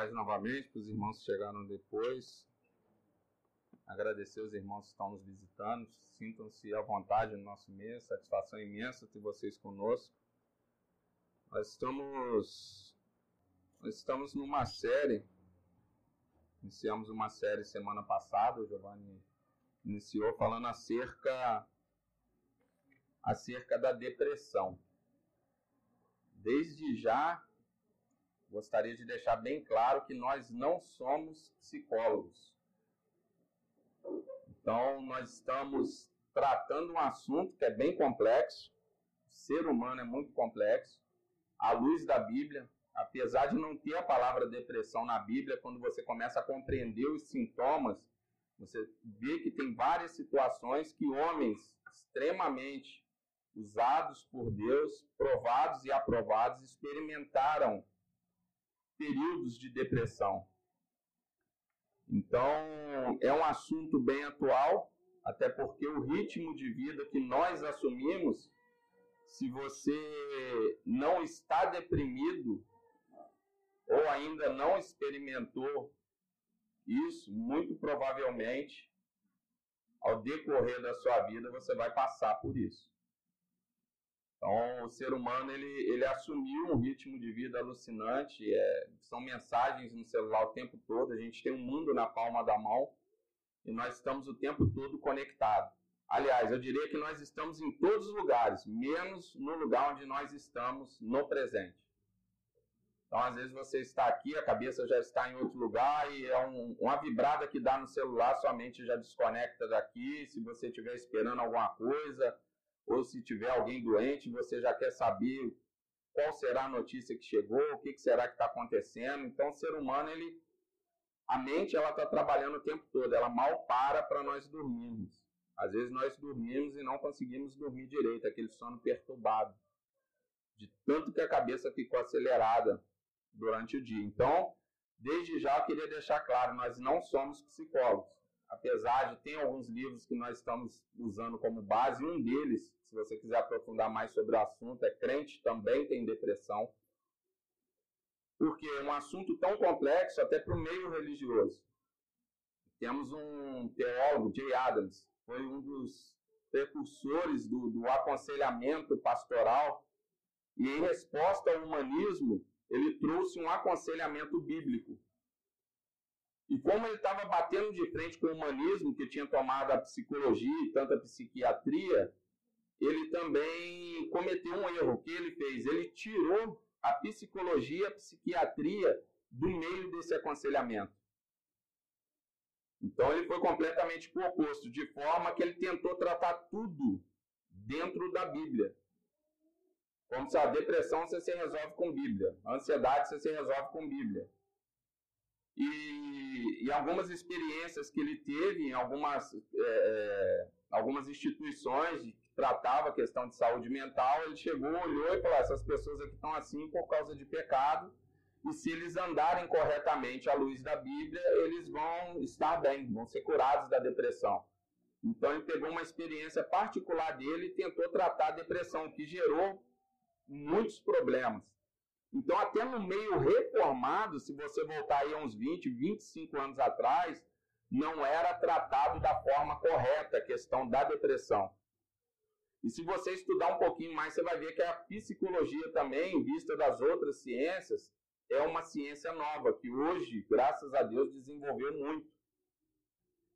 paz novamente para os irmãos que chegaram depois. Agradecer os irmãos que estão nos visitando. Sintam-se à vontade no nosso mês. Satisfação imensa ter vocês conosco. Nós estamos, nós estamos numa série. Iniciamos uma série semana passada. O Giovanni iniciou falando acerca, acerca da depressão. Desde já, gostaria de deixar bem claro que nós não somos psicólogos. Então, nós estamos tratando um assunto que é bem complexo. O ser humano é muito complexo. À luz da Bíblia, apesar de não ter a palavra depressão na Bíblia, quando você começa a compreender os sintomas, você vê que tem várias situações que homens extremamente usados por Deus, provados e aprovados, experimentaram períodos de depressão. Então, é um assunto bem atual, até porque o ritmo de vida que nós assumimos, se você não está deprimido ou ainda não experimentou isso, muito provavelmente, ao decorrer da sua vida, você vai passar por isso. Então, o ser humano ele, ele assumiu um ritmo de vida alucinante. É, são mensagens no celular o tempo todo. A gente tem um mundo na palma da mão e nós estamos o tempo todo conectados. Aliás, eu diria que nós estamos em todos os lugares, menos no lugar onde nós estamos no presente. Então, às vezes você está aqui, a cabeça já está em outro lugar e é um, uma vibrada que dá no celular, sua mente já desconecta daqui. Se você estiver esperando alguma coisa, ou se tiver alguém doente, você já quer saber qual será a notícia que chegou, o que, que será que está acontecendo. Então, o ser humano, ele, a mente, ela está trabalhando o tempo todo, ela mal para para nós dormirmos. Às vezes nós dormimos e não conseguimos dormir direito, aquele sono perturbado, de tanto que a cabeça ficou acelerada durante o dia. Então, desde já eu queria deixar claro, nós não somos psicólogos apesar de ter alguns livros que nós estamos usando como base, um deles, se você quiser aprofundar mais sobre o assunto, é Crente também tem depressão. Porque é um assunto tão complexo até para o meio religioso. Temos um teólogo, Jay Adams, foi um dos precursores do, do aconselhamento pastoral, e em resposta ao humanismo, ele trouxe um aconselhamento bíblico e como ele estava batendo de frente com o humanismo, que tinha tomado a psicologia e tanta psiquiatria, ele também cometeu um erro. O que ele fez? Ele tirou a psicologia, a psiquiatria do meio desse aconselhamento. Então ele foi completamente o oposto, de forma que ele tentou tratar tudo dentro da Bíblia. Como se a depressão você se resolve com Bíblia, a ansiedade você se resolve com Bíblia. E, e algumas experiências que ele teve em algumas, é, é algumas instituições que tratavam a questão de saúde mental, ele chegou, olhou e falou: ah, essas pessoas aqui estão assim por causa de pecado, e se eles andarem corretamente à luz da Bíblia, eles vão estar bem, vão ser curados da depressão. Então ele pegou uma experiência particular dele e tentou tratar a depressão, que gerou muitos problemas. Então, até no meio reformado, se você voltar aí uns 20, 25 anos atrás, não era tratado da forma correta a questão da depressão. E se você estudar um pouquinho mais, você vai ver que a psicologia também, vista das outras ciências, é uma ciência nova, que hoje, graças a Deus, desenvolveu muito.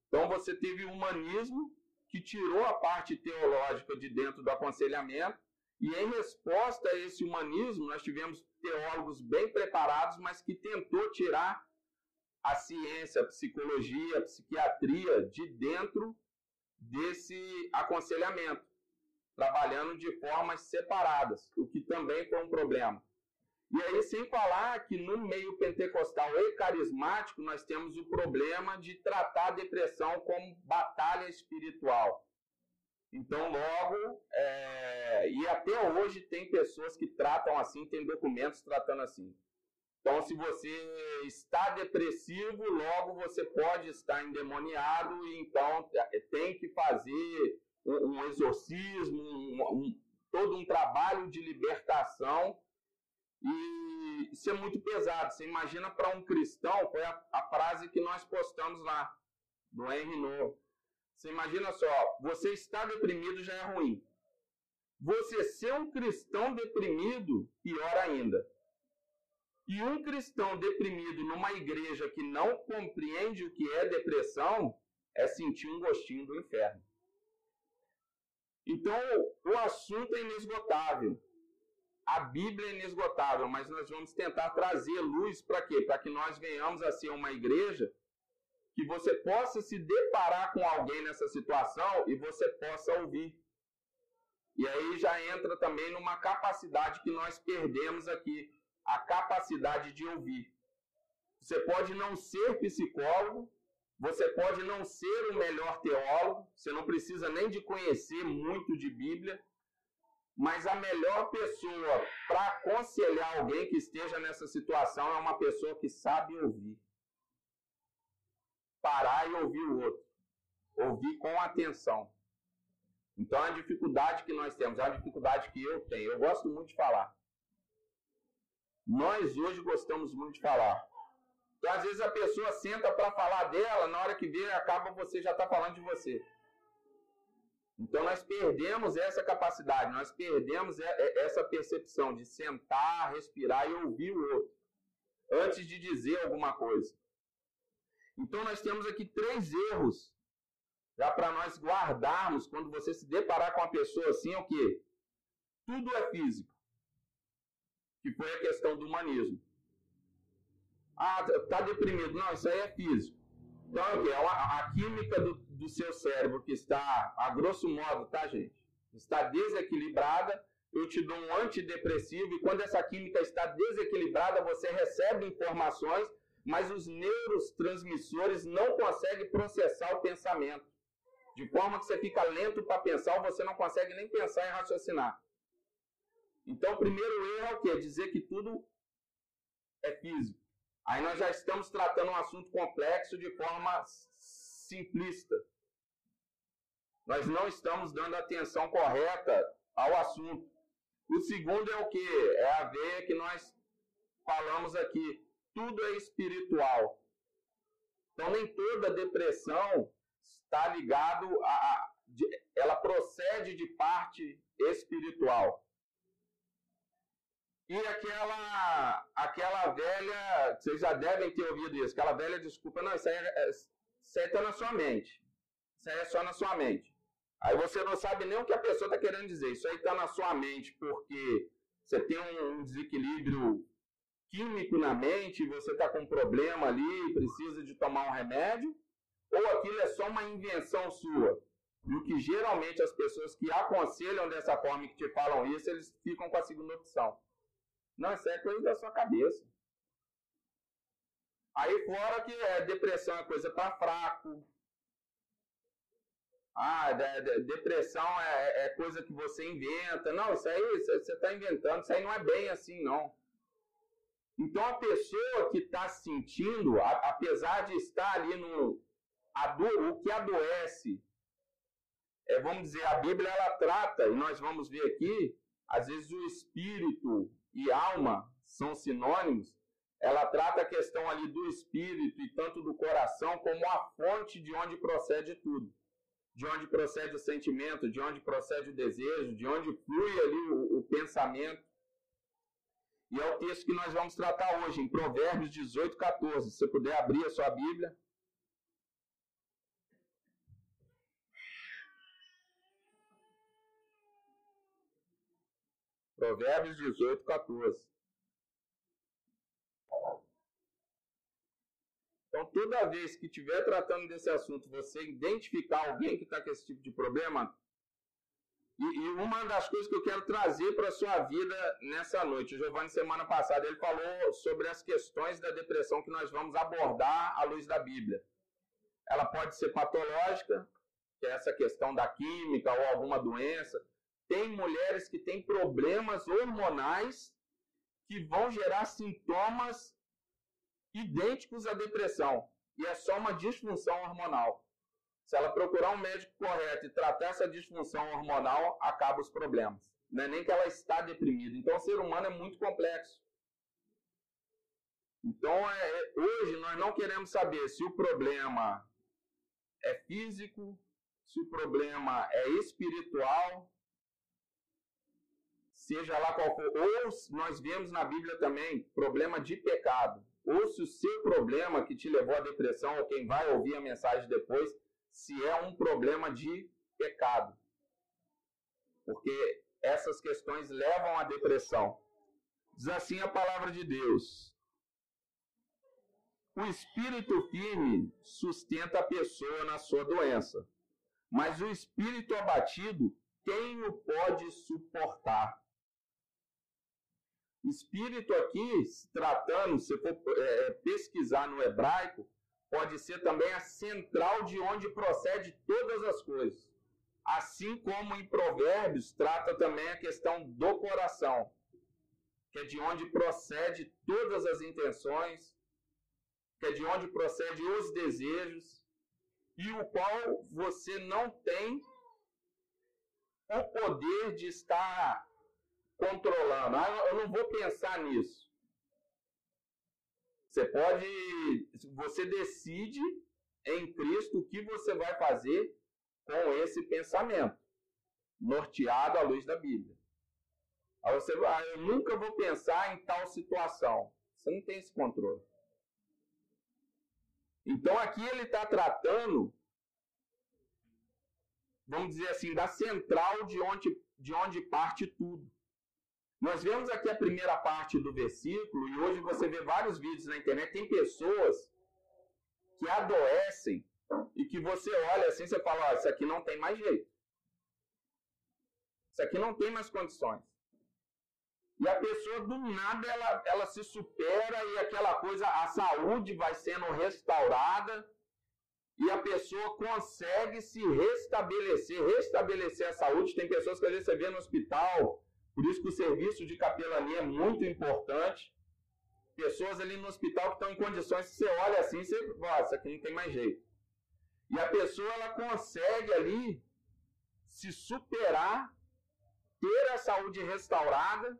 Então você teve o humanismo, que tirou a parte teológica de dentro do aconselhamento, e em resposta a esse humanismo, nós tivemos teólogos bem preparados, mas que tentou tirar a ciência, a psicologia, a psiquiatria de dentro desse aconselhamento, trabalhando de formas separadas, o que também foi um problema. E aí, sem falar que no meio pentecostal e carismático, nós temos o problema de tratar a depressão como batalha espiritual. Então, logo, é, e até hoje tem pessoas que tratam assim, tem documentos tratando assim. Então, se você está depressivo, logo você pode estar endemoniado, e então é, tem que fazer um, um exorcismo, um, um, todo um trabalho de libertação. E isso é muito pesado. Você imagina para um cristão, foi a, a, frase que nós postamos lá, do Henry Novo. Você imagina só, você está deprimido já é ruim. Você ser um cristão deprimido, pior ainda. E um cristão deprimido numa igreja que não compreende o que é depressão é sentir um gostinho do inferno. Então, o assunto é inesgotável. A Bíblia é inesgotável, mas nós vamos tentar trazer luz para quê? Para que nós venhamos a ser uma igreja que você possa se deparar com alguém nessa situação e você possa ouvir. E aí já entra também numa capacidade que nós perdemos aqui, a capacidade de ouvir. Você pode não ser psicólogo, você pode não ser o melhor teólogo, você não precisa nem de conhecer muito de Bíblia, mas a melhor pessoa para aconselhar alguém que esteja nessa situação é uma pessoa que sabe ouvir. Parar e ouvir o outro. Ouvir com atenção. Então, a dificuldade que nós temos, é a dificuldade que eu tenho. Eu gosto muito de falar. Nós hoje gostamos muito de falar. Então, às vezes a pessoa senta para falar dela, na hora que vê, acaba você já está falando de você. Então nós perdemos essa capacidade, nós perdemos essa percepção de sentar, respirar e ouvir o outro antes de dizer alguma coisa. Então nós temos aqui três erros já para nós guardarmos quando você se deparar com uma pessoa assim, é o que? Tudo é físico. Que foi a questão do humanismo. Ah, tá deprimido. Não, isso aí é físico. Então, é o? É a química do, do seu cérebro que está, a grosso modo, tá, gente? Está desequilibrada. Eu te dou um antidepressivo e quando essa química está desequilibrada, você recebe informações, mas os neurotransmissores não conseguem processar o pensamento. De forma que você fica lento para pensar ou você não consegue nem pensar e raciocinar. Então, o primeiro erro é o quê? Dizer que tudo é físico. Aí nós já estamos tratando um assunto complexo de forma simplista. Nós não estamos dando atenção correta ao assunto. O segundo é o que? É a veia que nós falamos aqui. Tudo é espiritual. Então nem toda depressão está ligado a, ela procede de parte espiritual. E aquela, aquela velha, vocês já devem ter ouvido isso, aquela velha desculpa, não, isso aí, é, isso aí tá na sua mente. Isso aí é só na sua mente. Aí você não sabe nem o que a pessoa está querendo dizer. Isso aí está na sua mente porque você tem um desequilíbrio químico na mente, você está com um problema ali, precisa de tomar um remédio, ou aquilo é só uma invenção sua. E o que geralmente as pessoas que aconselham dessa forma e que te falam isso, eles ficam com a segunda opção. Não, isso é coisa da sua cabeça. Aí fora que é, depressão é coisa para fraco. Ah, de, de, depressão é, é, coisa que você inventa. Não, isso aí você está inventando. Isso aí não é bem assim, não. Então a pessoa que está sentindo, a, apesar de estar ali no. Do, o que adoece, é, vamos dizer, a Bíblia ela trata, e nós vamos ver aqui, às vezes o espírito e alma são sinônimos, ela trata a questão ali do espírito e tanto do coração como a fonte de onde procede tudo. De onde procede o sentimento, de onde procede o desejo, de onde flui ali o, o pensamento. E é o texto que nós vamos tratar hoje, em Provérbios 18, 14. Se você puder abrir a sua Bíblia. Provérbios 18, 14. Então, toda vez que estiver tratando desse assunto, você identificar alguém que está com esse tipo de problema, e, e, uma das coisas que eu quero trazer para a sua vida nessa noite, o Giovanni, semana passada, ele falou sobre as questões da depressão que nós vamos abordar à luz da Bíblia. Ela pode ser patológica, que é essa questão da química ou alguma doença tem mulheres que têm problemas hormonais que vão gerar sintomas idênticos à depressão. E é só uma disfunção hormonal. Se ela procurar um médico correto e tratar essa disfunção hormonal, acaba os problemas. Não é nem que ela está deprimida. Então, o ser humano é muito complexo. Então, é, é, hoje nós não queremos saber se o problema é físico, se o problema é espiritual, seja lá qual for. Ou nós vemos na Bíblia também problema de pecado. Ou se o seu problema que te levou à depressão, ou quem vai ouvir a mensagem depois, se é um problema de pecado. Porque essas questões levam à depressão. Diz assim a palavra de Deus. O espírito firme sustenta a pessoa na sua doença, mas o espírito abatido, quem o pode suportar? Espírito aqui, se tratando, se for é, pesquisar no hebraico, pode ser também a central de onde procede todas as coisas. Assim como em Provérbios trata também a questão do coração, que é de onde procede todas as intenções, que é de onde procede os desejos, e o qual você não tem o poder de estar controlando. Ah, eu não vou pensar nisso. Você pode, você decide em Cristo o que você vai fazer com esse pensamento, norteado à luz da Bíblia. Aí você, ah, eu nunca vou pensar em tal situação. Você não tem esse controle. Então aqui ele está tratando, vamos dizer assim, da central de onde, de onde parte tudo. Nós vemos aqui a primeira parte do versículo, e hoje você vê vários vídeos na internet, tem pessoas que adoecem e que você olha assim, você fala, isso aqui não tem mais jeito. Isso aqui não tem mais condições. E a pessoa, do nada, ela, ela se supera e aquela coisa, a saúde vai sendo restaurada e a pessoa consegue se restabelecer, restabelecer a saúde. Tem pessoas que às vezes você vê no hospital, por isso que o serviço de capelania é muito importante. Pessoas ali no hospital que estão em condições você olha assim, você, nossa, aqui não tem mais jeito. E a pessoa ela consegue ali se superar, ter a saúde restaurada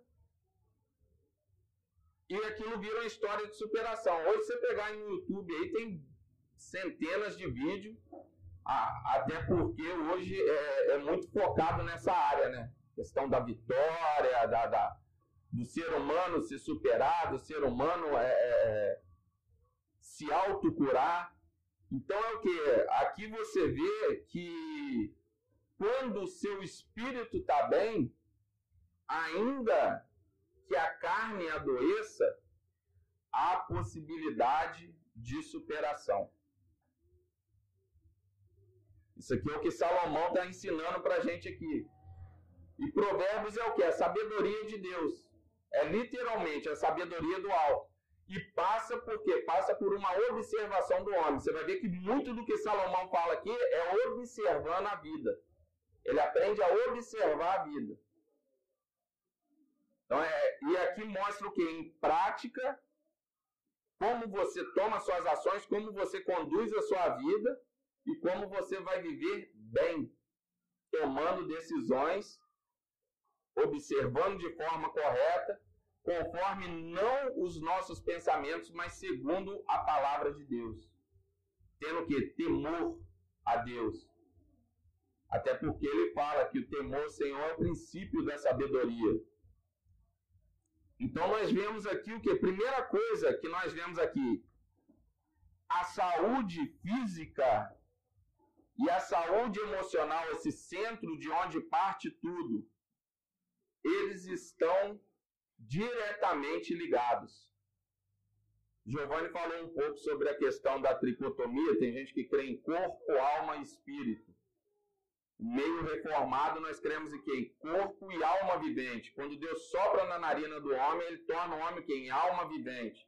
e aquilo vira uma história de superação. Hoje você pegar no YouTube aí tem centenas de vídeos, até porque hoje é, é, muito focado nessa área, né? Questão da vitória, da, da do ser humano se superar, do ser humano é, é, é se autocurar. Então é o que? Aqui você vê que quando o seu espírito está bem, ainda que a carne adoeça, há possibilidade de superação. Isso aqui é o que Salomão está ensinando para a gente aqui. E Provérbios é o que? A sabedoria de Deus. É literalmente a sabedoria do alto. E passa por quê? Passa por uma observação do homem. Você vai ver que muito do que Salomão fala aqui é observando a vida. Ele aprende a observar a vida. Então, é, e aqui mostra o que? Em prática, como você toma suas ações, como você conduz a sua vida e como você vai viver bem, tomando decisões, observando de forma correta, conforme não os nossos pensamentos, mas segundo a palavra de Deus. Tendo que temor a Deus. Até porque ele fala que o temor, Senhor, é o princípio da sabedoria. Então nós vemos aqui o que? Primeira coisa que nós vemos aqui, a saúde física e a saúde emocional, esse centro de onde parte tudo, eles estão diretamente ligados. Giovanni falou um pouco sobre a questão da tricotomia. Tem gente que crê em corpo, alma e espírito meio reformado, nós cremos em quem? Corpo e alma vivente. Quando Deus sopra na narina do homem, ele torna o homem quem? Alma vivente.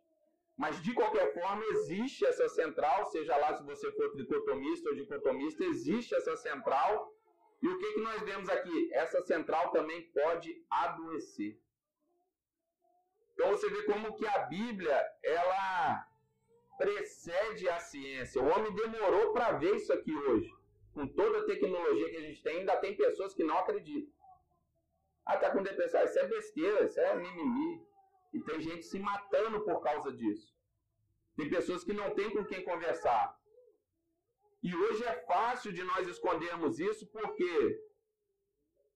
Mas de qualquer forma, existe essa central, seja lá se você for tricotomista ou dicotomista, existe essa central. E o que, que nós vemos aqui? Essa central também pode adoecer. Então você vê como que a Bíblia, ela precede a ciência. O homem demorou para ver isso aqui hoje com toda a tecnologia que a gente tem, ainda tem pessoas que não acreditam. Ah, tá com depressão. Isso é besteira, isso é mimimi. E tem gente se matando por causa disso. Tem pessoas que não têm com quem conversar. E hoje é fácil de nós escondermos isso porque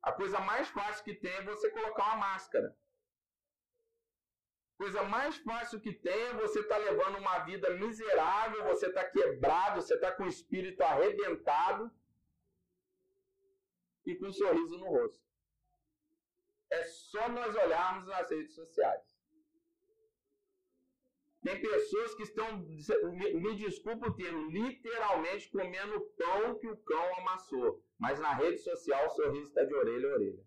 a coisa mais fácil que tem é você colocar uma máscara. A coisa mais fácil que tem é você estar tá levando uma vida miserável, você está quebrado, você está com o espírito arrebentado e com um sorriso no rosto. É só nós olharmos nas redes sociais. Tem pessoas que estão, me desculpa o termo, literalmente comendo pão que o cão amassou. Mas na rede social o sorriso está de orelha a orelha.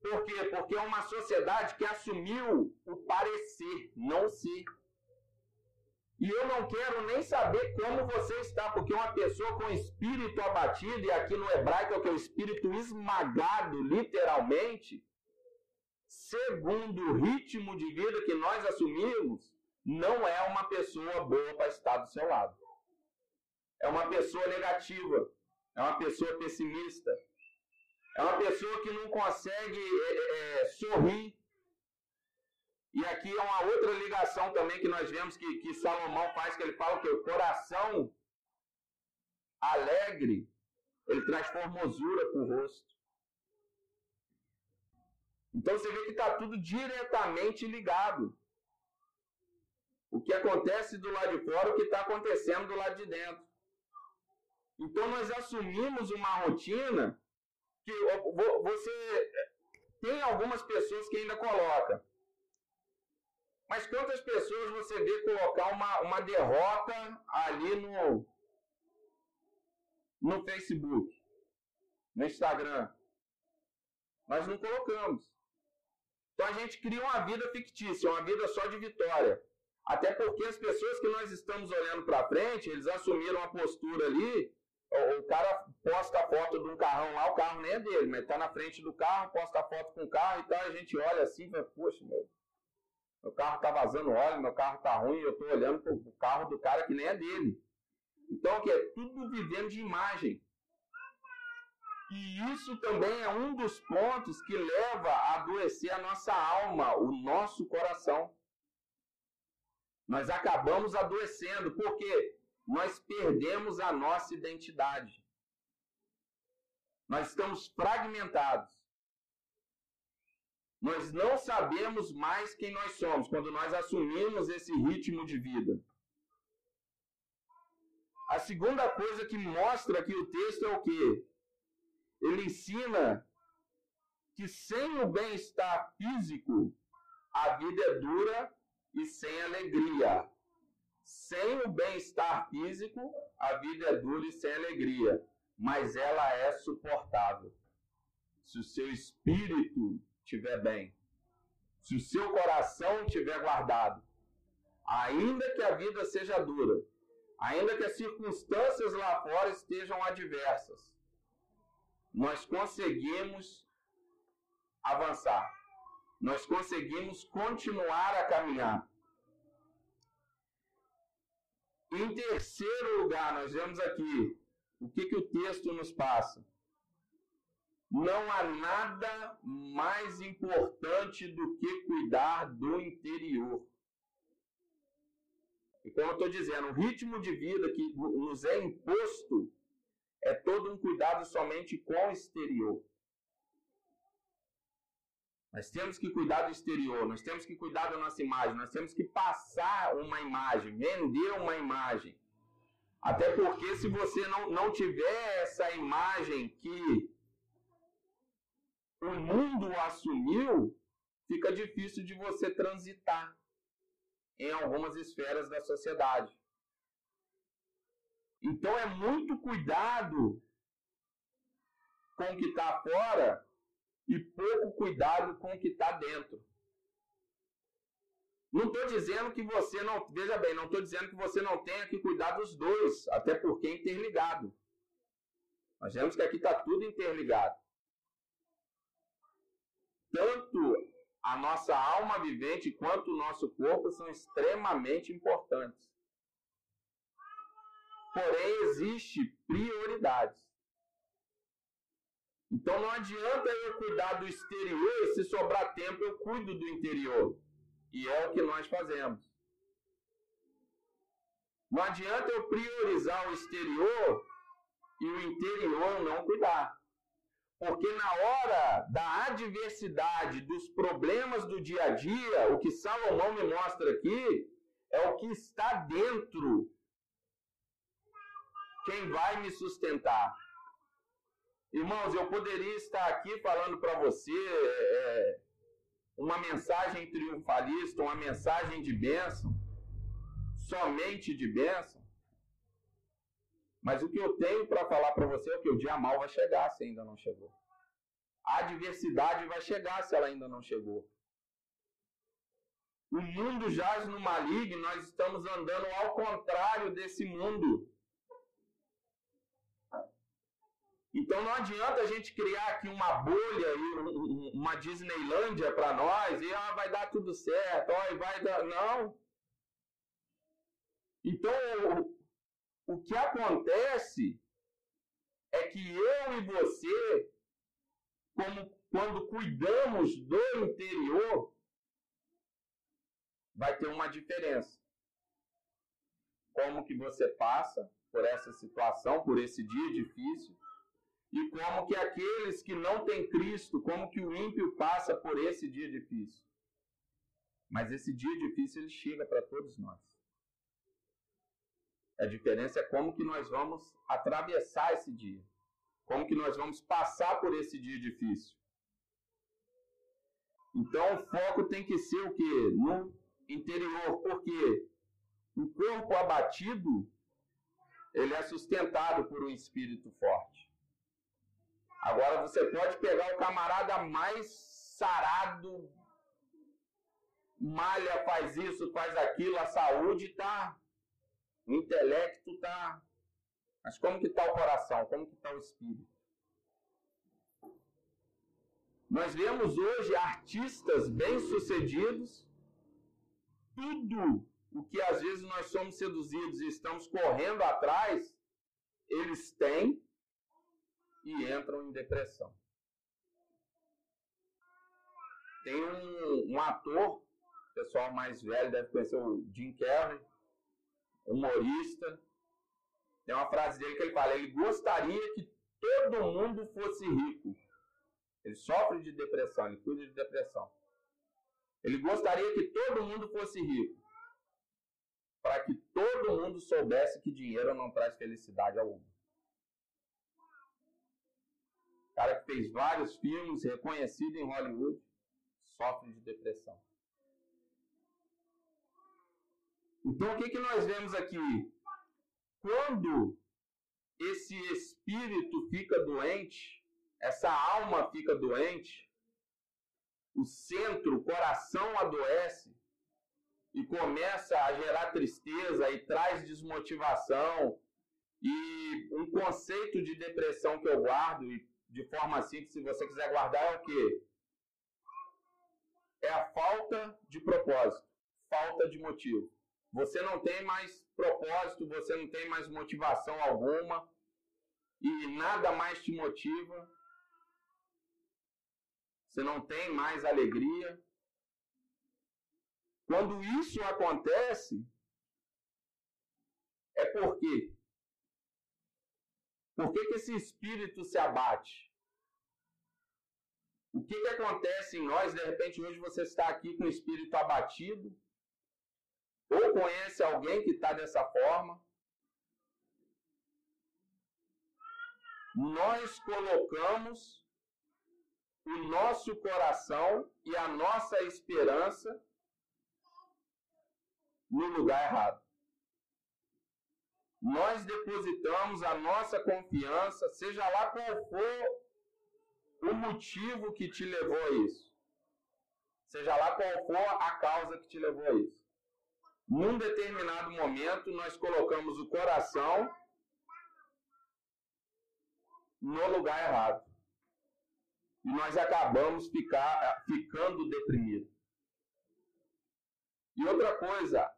Por quê? Porque é uma sociedade que assumiu o parecer, não ser. E eu não quero nem saber como você está, porque uma pessoa com espírito abatido, e aqui no hebraico é o que é o espírito esmagado, literalmente, segundo o ritmo de vida que nós assumimos, não é uma pessoa boa para estar do seu lado. É uma pessoa negativa, é uma pessoa pessimista, é uma pessoa que não consegue é, é, sorrir. E aqui é uma outra ligação também que nós vemos que, que Salomão faz, que ele fala que o coração alegre, ele traz formosura para o rosto. Então você vê que está tudo diretamente ligado. O que acontece do lado de fora, o que está acontecendo do lado de dentro. Então nós assumimos uma rotina que você tem algumas pessoas que ainda colocam. Mas quantas pessoas você vê colocar uma, uma derrota ali no, no Facebook, no Instagram? Nós não colocamos. Então a gente cria uma vida fictícia, uma vida só de vitória. Até porque as pessoas que nós estamos olhando para frente, eles assumiram uma postura ali. O, cara posta a foto de um carrão lá, o carro nem é dele, mas está na frente do carro, posta a foto com o carro e tal. A gente olha assim e fala, poxa, meu, meu carro está vazando óleo, meu carro está ruim, eu estou olhando para o carro do cara que nem é dele. Então, o que é tudo vivendo de imagem. E isso também é um dos pontos que leva a adoecer a nossa alma, o nosso coração. Nós acabamos adoecendo porque nós perdemos a nossa identidade. Nós estamos fragmentados. Nós não sabemos mais quem nós somos quando nós assumimos esse ritmo de vida. A segunda coisa que mostra aqui o texto é o quê? Ele ensina que sem o bem-estar físico, a vida é dura e sem alegria. Sem o bem-estar físico, a vida é dura e sem alegria, mas ela é suportável. Se o seu espírito estiver bem, se o seu coração estiver guardado, ainda que a vida seja dura, ainda que as circunstâncias lá fora estejam adversas, nós conseguimos avançar. Nós conseguimos continuar a caminhar. Em terceiro lugar, nós vemos aqui o que, que o texto nos passa. Não há nada mais importante do que cuidar do interior. E como eu estou dizendo, o ritmo de vida que nos é imposto é todo um cuidado somente com o exterior. Nós temos que cuidar do exterior, nós temos que cuidar da nossa imagem, nós temos que passar uma imagem, vender uma imagem. Até porque se você não, não tiver essa imagem que o mundo assumiu, fica difícil de você transitar em algumas esferas da sociedade. Então é muito cuidado com o que está fora e pouco cuidado com o que está dentro. Não estou dizendo que você não. Veja bem, não estou dizendo que você não tenha que cuidar dos dois, até porque é interligado. Nós vemos que aqui está tudo interligado. Tanto a nossa alma vivente quanto o nosso corpo são extremamente importantes. Porém, existe prioridades. Então não adianta eu cuidar do exterior se sobrar tempo eu cuido do interior. E é o que nós fazemos. Não adianta eu priorizar o exterior e o interior não cuidar. Porque na hora da adversidade, dos problemas do dia a dia, o que Salomão me mostra aqui é o que está dentro. Quem vai me sustentar? Irmãos, eu poderia estar aqui falando para você é, uma mensagem triunfalista, uma mensagem de bênção, somente de bênção. Mas o que eu tenho para falar para você é que o dia mal vai chegar se ainda não chegou. A adversidade vai chegar se ela ainda não chegou. O mundo jaz no maligno, nós estamos andando ao contrário desse mundo. Então não adianta a gente criar aqui uma bolha e uma Disneylândia para nós e ah, vai dar tudo certo, ó, vai dar. Não. Então o que acontece é que eu e você, como quando cuidamos do interior, vai ter uma diferença. Como que você passa por essa situação, por esse dia difícil, e como que aqueles que não têm Cristo, como que o ímpio passa por esse dia difícil. Mas esse dia difícil ele chega para todos nós. A diferença é como que nós vamos atravessar esse dia. Como que nós vamos passar por esse dia difícil. Então o foco tem que ser o quê? No interior, porque o corpo abatido ele é sustentado por um espírito forte. Agora você pode pegar o camarada mais sarado, malha, faz isso, faz aquilo, a saúde está o intelecto está. Mas como que está o coração? Como que está o espírito? Nós vemos hoje artistas bem-sucedidos, tudo o que às vezes nós somos seduzidos e estamos correndo atrás, eles têm e entram em depressão. Tem um, um ator, o pessoal mais velho deve conhecer o Jim Carrey, humorista. Tem uma frase dele que ele fala: ele gostaria que todo mundo fosse rico. Ele sofre de depressão, ele cuida de depressão. Ele gostaria que todo mundo fosse rico. Para que todo mundo soubesse que dinheiro não traz felicidade alguma. O cara que fez vários filmes, reconhecido em Hollywood, sofre de depressão. Então, o que, que nós vemos aqui? Quando esse espírito fica doente, essa alma fica doente, o centro, o coração adoece e começa a gerar tristeza e traz desmotivação e um conceito de depressão que eu guardo e de forma simples, se você quiser guardar, é o quê? É a falta de propósito, falta de motivo. Você não tem mais propósito, você não tem mais motivação alguma e nada mais te motiva. Você não tem mais alegria. Quando isso acontece, é por quê? Por que, que esse espírito se abate? O que, que acontece em nós? De repente, hoje você está aqui com o espírito abatido ou conhece alguém que está dessa forma, nós colocamos o nosso coração e a nossa esperança no lugar errado. Nós depositamos a nossa confiança, seja lá qual for o motivo que te levou a isso. Seja lá qual for a causa que te levou a isso. Num determinado momento, nós colocamos o coração no lugar errado. E nós acabamos ficar, ficando deprimidos. E outra coisa,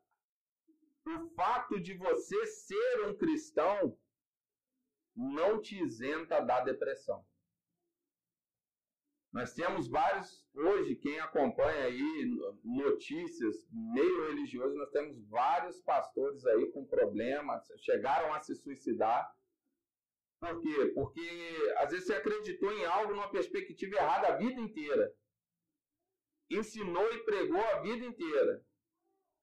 o fato de você ser um cristão não te isenta da depressão. Nós temos vários, hoje, quem acompanha aí notícias, meio religioso, nós temos vários pastores aí com problemas, chegaram a se suicidar. Por quê? Porque às vezes você acreditou em algo numa perspectiva errada a vida inteira. Ensinou e pregou a vida inteira.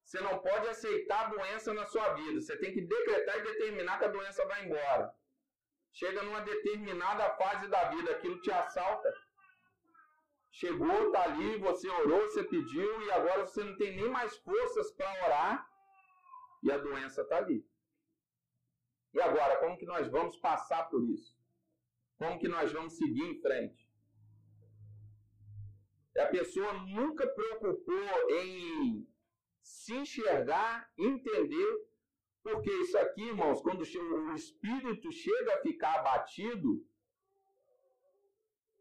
Você não pode aceitar a doença na sua vida. Você tem que decretar e determinar que a doença vai embora. Chega numa determinada fase da vida, aquilo te assalta. Chegou, tá ali, você orou, você pediu e agora você não tem nem mais forças para orar e a doença está ali. E agora, como que nós vamos passar por isso? Como que nós vamos seguir em frente? A pessoa nunca preocupou em se enxergar, entender, porque isso aqui, irmãos, quando o espírito chega a ficar abatido,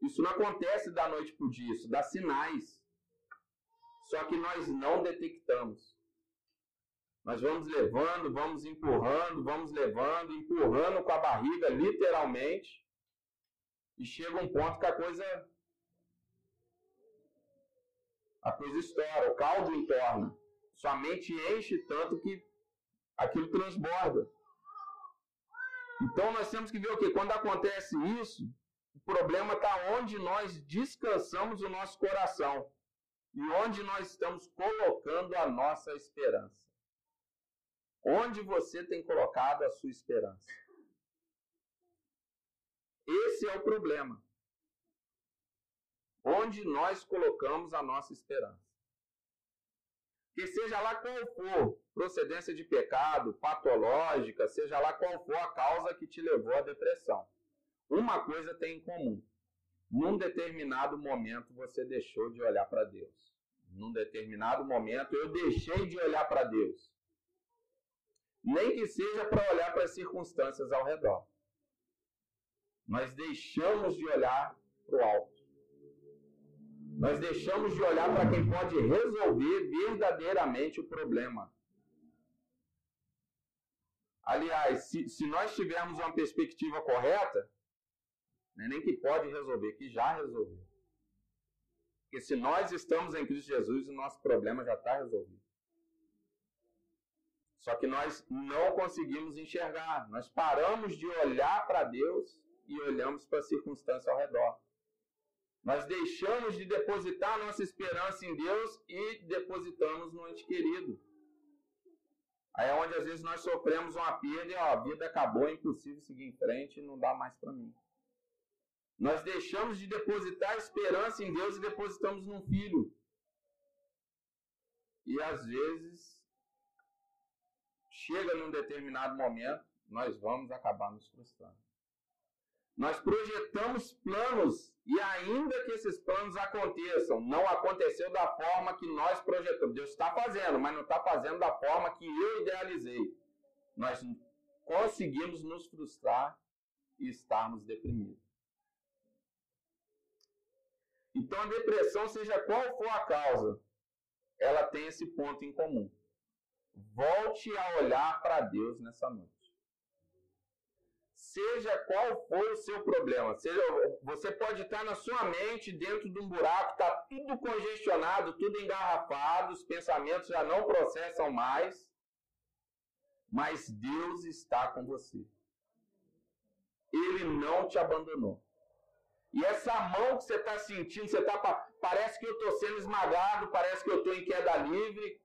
isso não acontece da noite para o dia, isso dá sinais. Só que nós não detectamos. Nós vamos levando, vamos empurrando, vamos levando, empurrando com a barriga, literalmente. E chega um ponto que a coisa. A coisa estoura, o caldo entorna. Sua mente enche tanto que aquilo transborda. Então nós temos que ver o que? Quando acontece isso, problema está onde nós descansamos o nosso coração e onde nós estamos colocando a nossa esperança. Onde você tem colocado a sua esperança? Esse é o problema. Onde nós colocamos a nossa esperança. Que seja lá qual for, procedência de pecado, patológica, seja lá qual for a causa que te levou à depressão. Uma coisa tem em comum. Num determinado momento você deixou de olhar para Deus. Num determinado momento eu deixei de olhar para Deus nem que seja para olhar para as circunstâncias ao redor. Nós deixamos de olhar para o alto. Nós deixamos de olhar para quem pode resolver verdadeiramente o problema. Aliás, se, se nós tivermos uma perspectiva correta, não é nem que pode resolver, que já resolveu. Porque se nós estamos em Cristo Jesus, o nosso problema já está resolvido. Só que nós não conseguimos enxergar. Nós paramos de olhar para Deus e olhamos para a circunstância ao redor. Nós deixamos de depositar nossa esperança em Deus e depositamos no ente querido. Aí é onde às vezes nós sofremos uma perda e ó, a vida acabou, é impossível seguir em frente, não dá mais para mim. Nós deixamos de depositar esperança em Deus e depositamos num filho. E às vezes chega num determinado momento, nós vamos acabar nos frustrando. Nós projetamos planos e ainda que esses planos aconteçam, não aconteceu da forma que nós projetamos. Deus está fazendo, mas não está fazendo da forma que eu idealizei. Nós conseguimos nos frustrar e estarmos deprimidos. Então a depressão, seja qual for a causa, ela tem esse ponto em comum. Volte a olhar para Deus nessa noite. Seja qual for o seu problema, seja, você pode estar na sua mente dentro de um buraco, está tudo congestionado, tudo engarrafado, os pensamentos já não processam mais, mas Deus está com você. Ele não te abandonou. E essa mão que você está sentindo, você tá, parece que eu estou sendo esmagado, parece que eu estou em queda livre,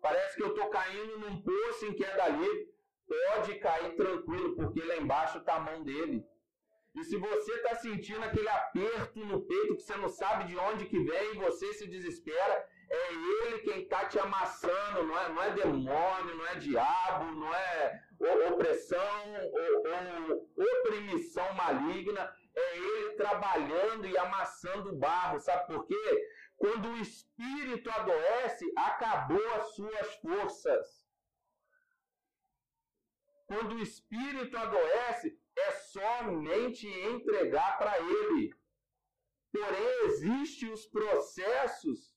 Parece que eu estou caindo num poço em queda livre. Pode cair tranquilo, porque lá embaixo está a mão dele. E se você está sentindo aquele aperto no peito que você não sabe de onde que vem e você se desespera, é ele quem está te amassando, não é, não é demônio, não é diabo, não é opressão ou, ou oprimição maligna, é ele trabalhando e amassando barro, sabe por quê? Quando o espírito adoece, acabou as suas forças. Quando o espírito adoece, é somente entregar para ele. Porém, existem os processos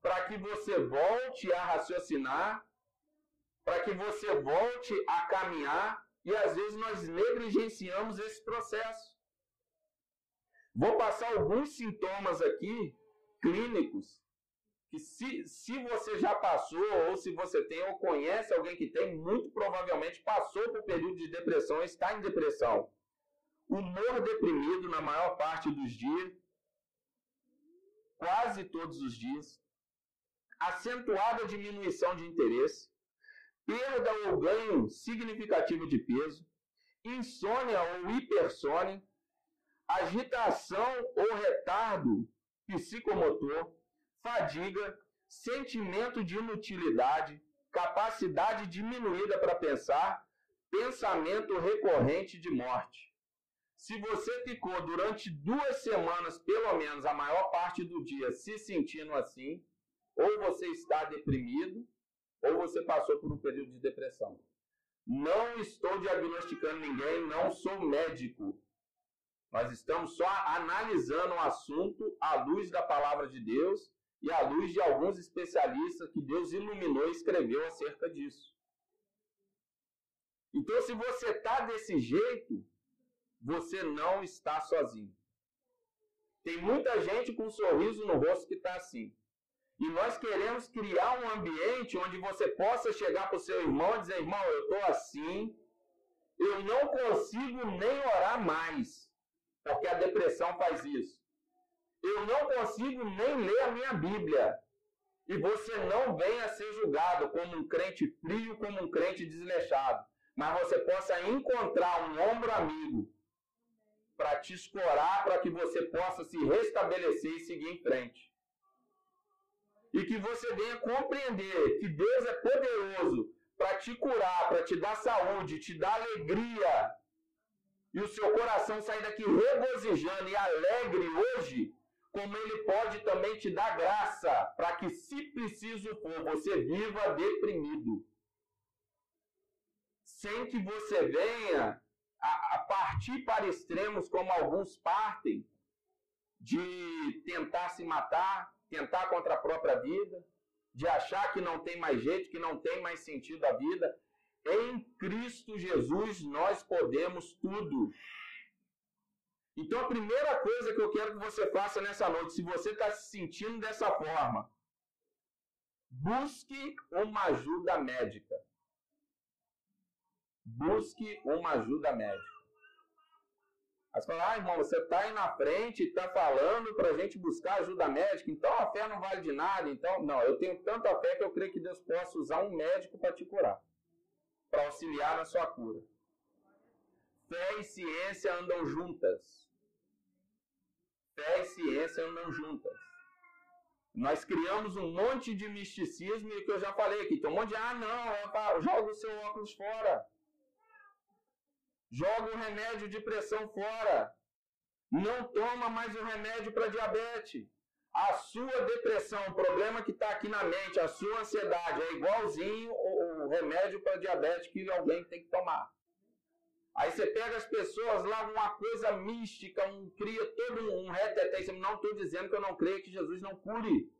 para que você volte a raciocinar, para que você volte a caminhar, e às vezes nós negligenciamos esse processo. Vou passar alguns sintomas aqui clínicos que se, se você já passou ou se você tem ou conhece alguém que tem, muito provavelmente passou por período de depressão está em depressão. Humor deprimido na maior parte dos dias, quase todos os dias. Acentuada diminuição de interesse, perda ou ganho significativo de peso, insônia ou hipersônia, agitação ou retardo psicomotor, fadiga, sentimento de inutilidade, capacidade diminuída para pensar, pensamento recorrente de morte. Se você ficou durante duas semanas, pelo menos a maior parte do dia, se sentindo assim, ou você está deprimido, ou você passou por um período de depressão. Não estou diagnosticando ninguém, não sou médico. Nós estamos só analisando o assunto à luz da palavra de Deus e à luz de alguns especialistas que Deus iluminou e escreveu acerca disso. Então, se você está desse jeito, você não está sozinho. Tem muita gente com um sorriso no rosto que está assim. E nós queremos criar um ambiente onde você possa chegar para o seu irmão e dizer: irmão, eu estou assim, eu não consigo nem orar mais, porque a depressão faz isso eu não consigo nem ler a minha Bíblia. E você não venha ser julgado como um crente frio, como um crente desleixado. Mas você possa encontrar um ombro amigo para te escorar, para que você possa se restabelecer e seguir em frente. E que você venha compreender que Deus é poderoso para te curar, para te dar saúde, te dar alegria. E o seu coração sair daqui regozijando e alegre hoje, como ele pode também te dar graça para que, se preciso for, você viva deprimido. Sem que você venha a, a partir para extremos como alguns partem, de tentar se matar, tentar contra a própria vida, de achar que não tem mais jeito, que não tem mais sentido a vida. Em Cristo Jesus nós podemos tudo. Então, a primeira coisa que eu quero que você faça nessa noite, se você está se sentindo dessa forma, busque uma ajuda médica. Busque uma ajuda médica. Aí você fala, ah, irmão, você está aí na frente está falando para a gente buscar ajuda médica, então a fé não vale de nada. Então, não, eu tenho tanta fé que eu creio que Deus possa usar um médico para te curar, para auxiliar na sua cura. Fé e ciência andam juntas. Fé e ciência andam juntas. Nós criamos um monte de misticismo e que eu já falei aqui. Tem um monte de, ah, não, joga o seu óculos fora. Joga o remédio de pressão fora. Não toma mais o remédio para diabetes. A sua depressão, o problema que está aqui na mente, a sua ansiedade, é igualzinho o, remédio para diabetes que alguém tem que tomar. Aí você pega as pessoas lá, uma coisa mística, um, cria todo um reteté. Não estou dizendo que eu não creio que Jesus não cure.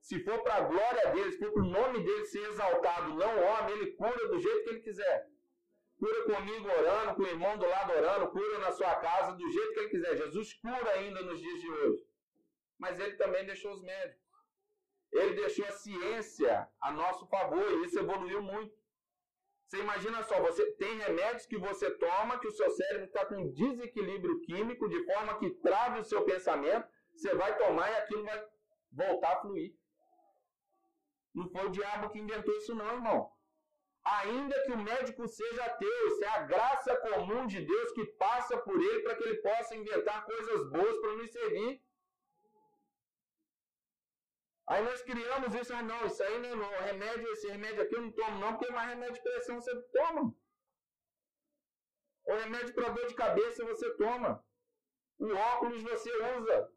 Se for para a glória dele, se for para o nome dele ser exaltado, não homem, ele cura do jeito que ele quiser. Cura comigo orando, com o irmão do lado orando, cura na sua casa do jeito que ele quiser. Jesus cura ainda nos dias de hoje. Mas ele também deixou os médicos. Ele deixou a ciência a nosso favor e isso evoluiu muito. Você imagina só, você tem remédios que você toma que o seu cérebro está com desequilíbrio químico de forma que trave o seu pensamento, você vai tomar e aquilo vai voltar a fluir. Não foi o diabo que inventou isso não, irmão. Ainda que o médico seja ateu, isso é a graça comum de Deus que passa por ele para que ele possa inventar coisas boas para nos servir. Aí nós criamos isso, ah, não, isso aí não, não, remédio, esse remédio aqui eu não tomo não, porque mais remédio de pressão você toma. O remédio para dor de cabeça você toma. O óculos você usa.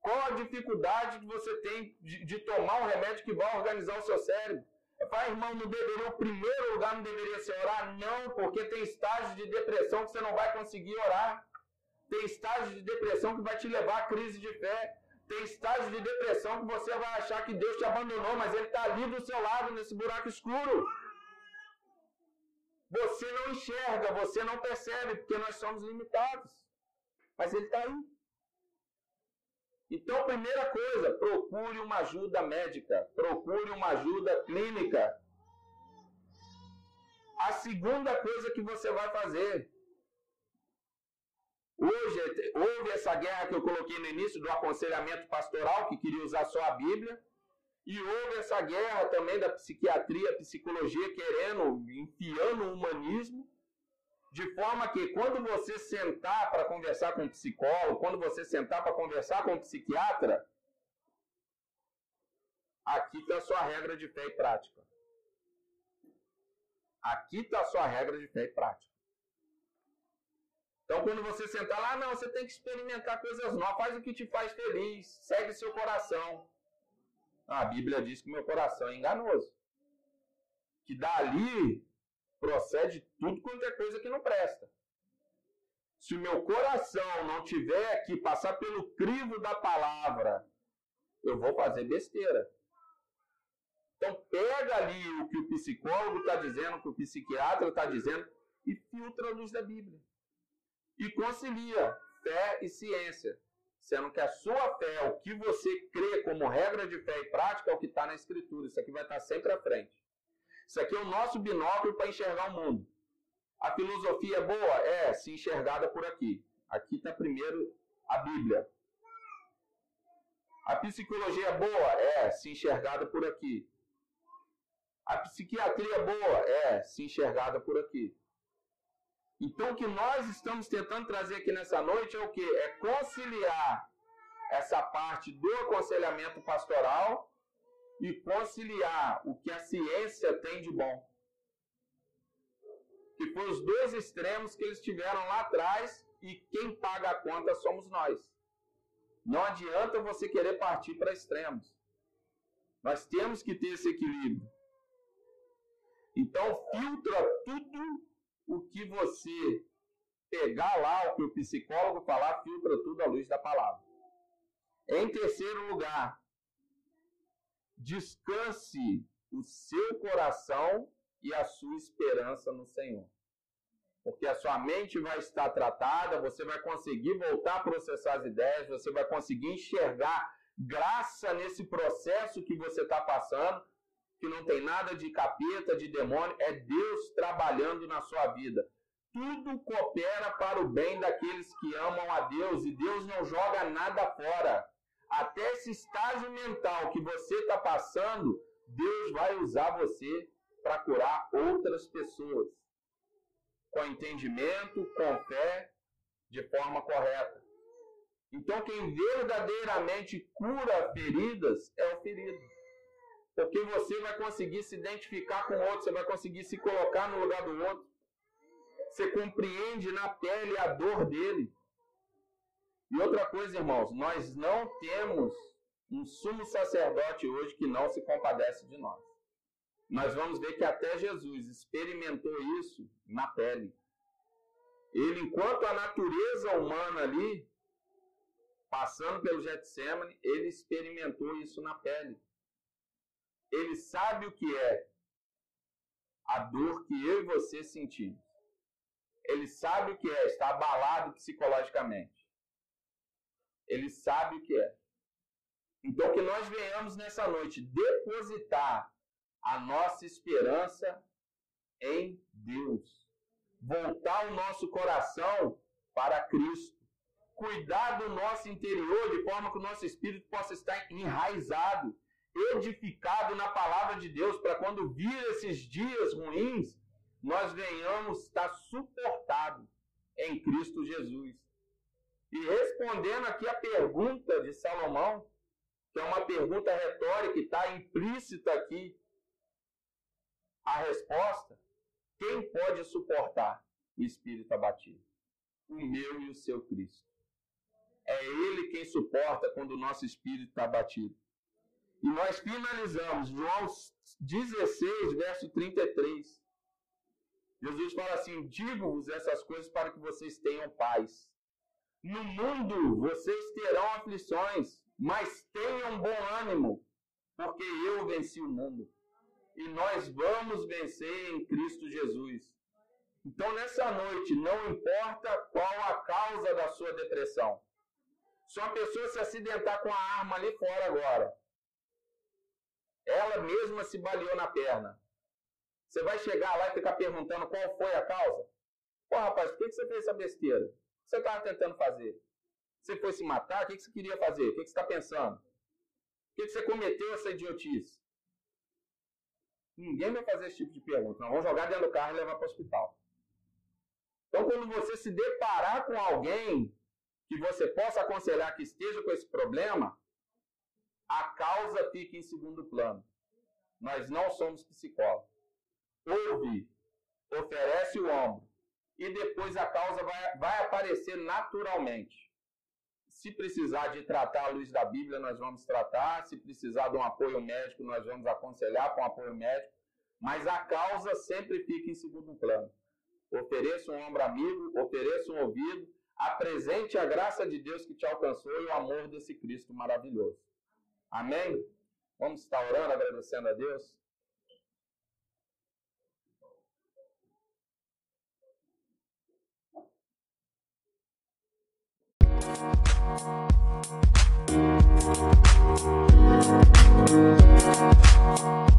Qual a dificuldade que você tem de, de tomar um remédio que vai organizar o seu cérebro? Pai, irmão, não deveria, o primeiro lugar não deveria ser orar? Não, porque tem estágios de depressão que você não vai conseguir orar. Tem estágios de depressão que vai te levar à crise de fé. Tem estágio de depressão que você vai achar que Deus te abandonou, mas Ele está ali do seu lado, nesse buraco escuro. Você não enxerga, você não percebe, porque nós somos limitados. Mas Ele está aí. Então, primeira coisa, procure uma ajuda médica, procure uma ajuda clínica. A segunda coisa que você vai fazer. Hoje, houve essa guerra que eu coloquei no início do aconselhamento pastoral, que queria usar só a Bíblia. E houve essa guerra também da psiquiatria, psicologia, querendo, enfiando o humanismo. De forma que quando você sentar para conversar com um psicólogo, quando você sentar para conversar com um psiquiatra, aqui está a sua regra de fé e prática. Aqui está a sua regra de fé e prática. Então, quando você sentar lá, não, você tem que experimentar coisas novas, faz o que te faz feliz, segue seu coração. A Bíblia diz que meu coração é enganoso. Que dali procede tudo quanto é coisa que não presta. Se o meu coração não tiver que passar pelo crivo da palavra, eu vou fazer besteira. Então pega ali o que o psicólogo está dizendo, o que o psiquiatra está dizendo, e filtra a luz da Bíblia. E concilia fé e ciência. Sendo que a sua fé, o que você crê como regra de fé e prática, é o que está na Escritura. Isso aqui vai estar sempre à frente. Isso aqui é o nosso binóculo para enxergar o mundo. A filosofia é boa? É, se enxergada por aqui. Aqui está primeiro a Bíblia. A psicologia boa? É, se enxergada por aqui. A psiquiatria boa? É, se enxergada por aqui. Então, o que nós estamos tentando trazer aqui nessa noite é o que? É conciliar essa parte do aconselhamento pastoral e conciliar o que a ciência tem de bom. Que foi os dois extremos que eles tiveram lá atrás e quem paga a conta somos nós. Não adianta você querer partir para extremos. Nós temos que ter esse equilíbrio. Então, filtra tudo o que você pegar lá, o que o psicólogo falar, filtra tudo à luz da palavra. Em terceiro lugar, descanse o seu coração e a sua esperança no Senhor. Porque a sua mente vai estar tratada, você vai conseguir voltar a processar as ideias, você vai conseguir enxergar graça nesse processo que você está passando, que não tem nada de capeta, de demônio, é Deus trabalhando na sua vida. Tudo coopera para o bem daqueles que amam a Deus e Deus não joga nada fora até esse estágio mental que você está passando, Deus vai usar você para curar outras pessoas. Com entendimento, com fé, de forma correta. Então, quem verdadeiramente cura feridas é o ferido. Porque você vai conseguir se identificar com o outro, você vai conseguir se colocar no lugar do outro. Você compreende na pele a dor dele. E outra coisa, irmãos, nós não temos um sumo sacerdote hoje que não se compadece de nós. Nós vamos ver que até Jesus experimentou isso na pele. Ele, enquanto a natureza humana ali, passando pelo Getsemane, ele experimentou isso na pele. Ele sabe o que é a dor que eu e você sentimos. Ele sabe o que é estar abalado psicologicamente. Ele sabe o que é. Então, que nós venhamos nessa noite depositar a nossa esperança em Deus. Voltar o nosso coração para Cristo. Cuidar do nosso interior de forma que o nosso espírito possa estar enraizado, edificado na palavra de Deus, para quando vir esses dias ruins, nós venhamos estar suportados em Cristo Jesus. E respondendo aqui a pergunta de Salomão, que é uma pergunta retórica e está implícita aqui, a resposta: quem pode suportar o espírito abatido? O meu e o seu Cristo. É Ele quem suporta quando o nosso espírito está abatido. E nós finalizamos João 16, verso 33. Jesus fala assim: Digo-vos essas coisas para que vocês tenham paz. No mundo vocês terão aflições, mas tenham bom ânimo, porque eu venci o mundo. E nós vamos vencer em Cristo Jesus. Então, nessa noite, não importa qual a causa da sua depressão. Se uma pessoa se acidentar com a arma ali fora agora, ela mesma se baleou na perna. Você vai chegar lá e ficar perguntando qual foi a causa? Pô, rapaz, por que você fez essa besteira? O que você estava tentando fazer? Você foi se matar? O que você queria fazer? O que você está pensando? Por que você cometeu essa idiotice? Ninguém vai fazer esse tipo de pergunta. Não, vamos jogar dentro do carro e levar para o hospital. Então, quando você se deparar com alguém que você possa aconselhar que esteja com esse problema, a causa fica em segundo plano. Nós não somos psicólogos. Ouve, oferece o ombro, e depois a causa vai, vai aparecer naturalmente. Se precisar de tratar a luz da Bíblia, nós vamos tratar. Se precisar de um apoio médico, nós vamos aconselhar com apoio médico. Mas a causa sempre fica em segundo plano. Ofereça um ombro amigo, ofereça um ouvido, apresente a graça de Deus que te alcançou e o amor desse Cristo maravilhoso. Amém? Vamos estar orando, agradecendo a Deus. Thank you.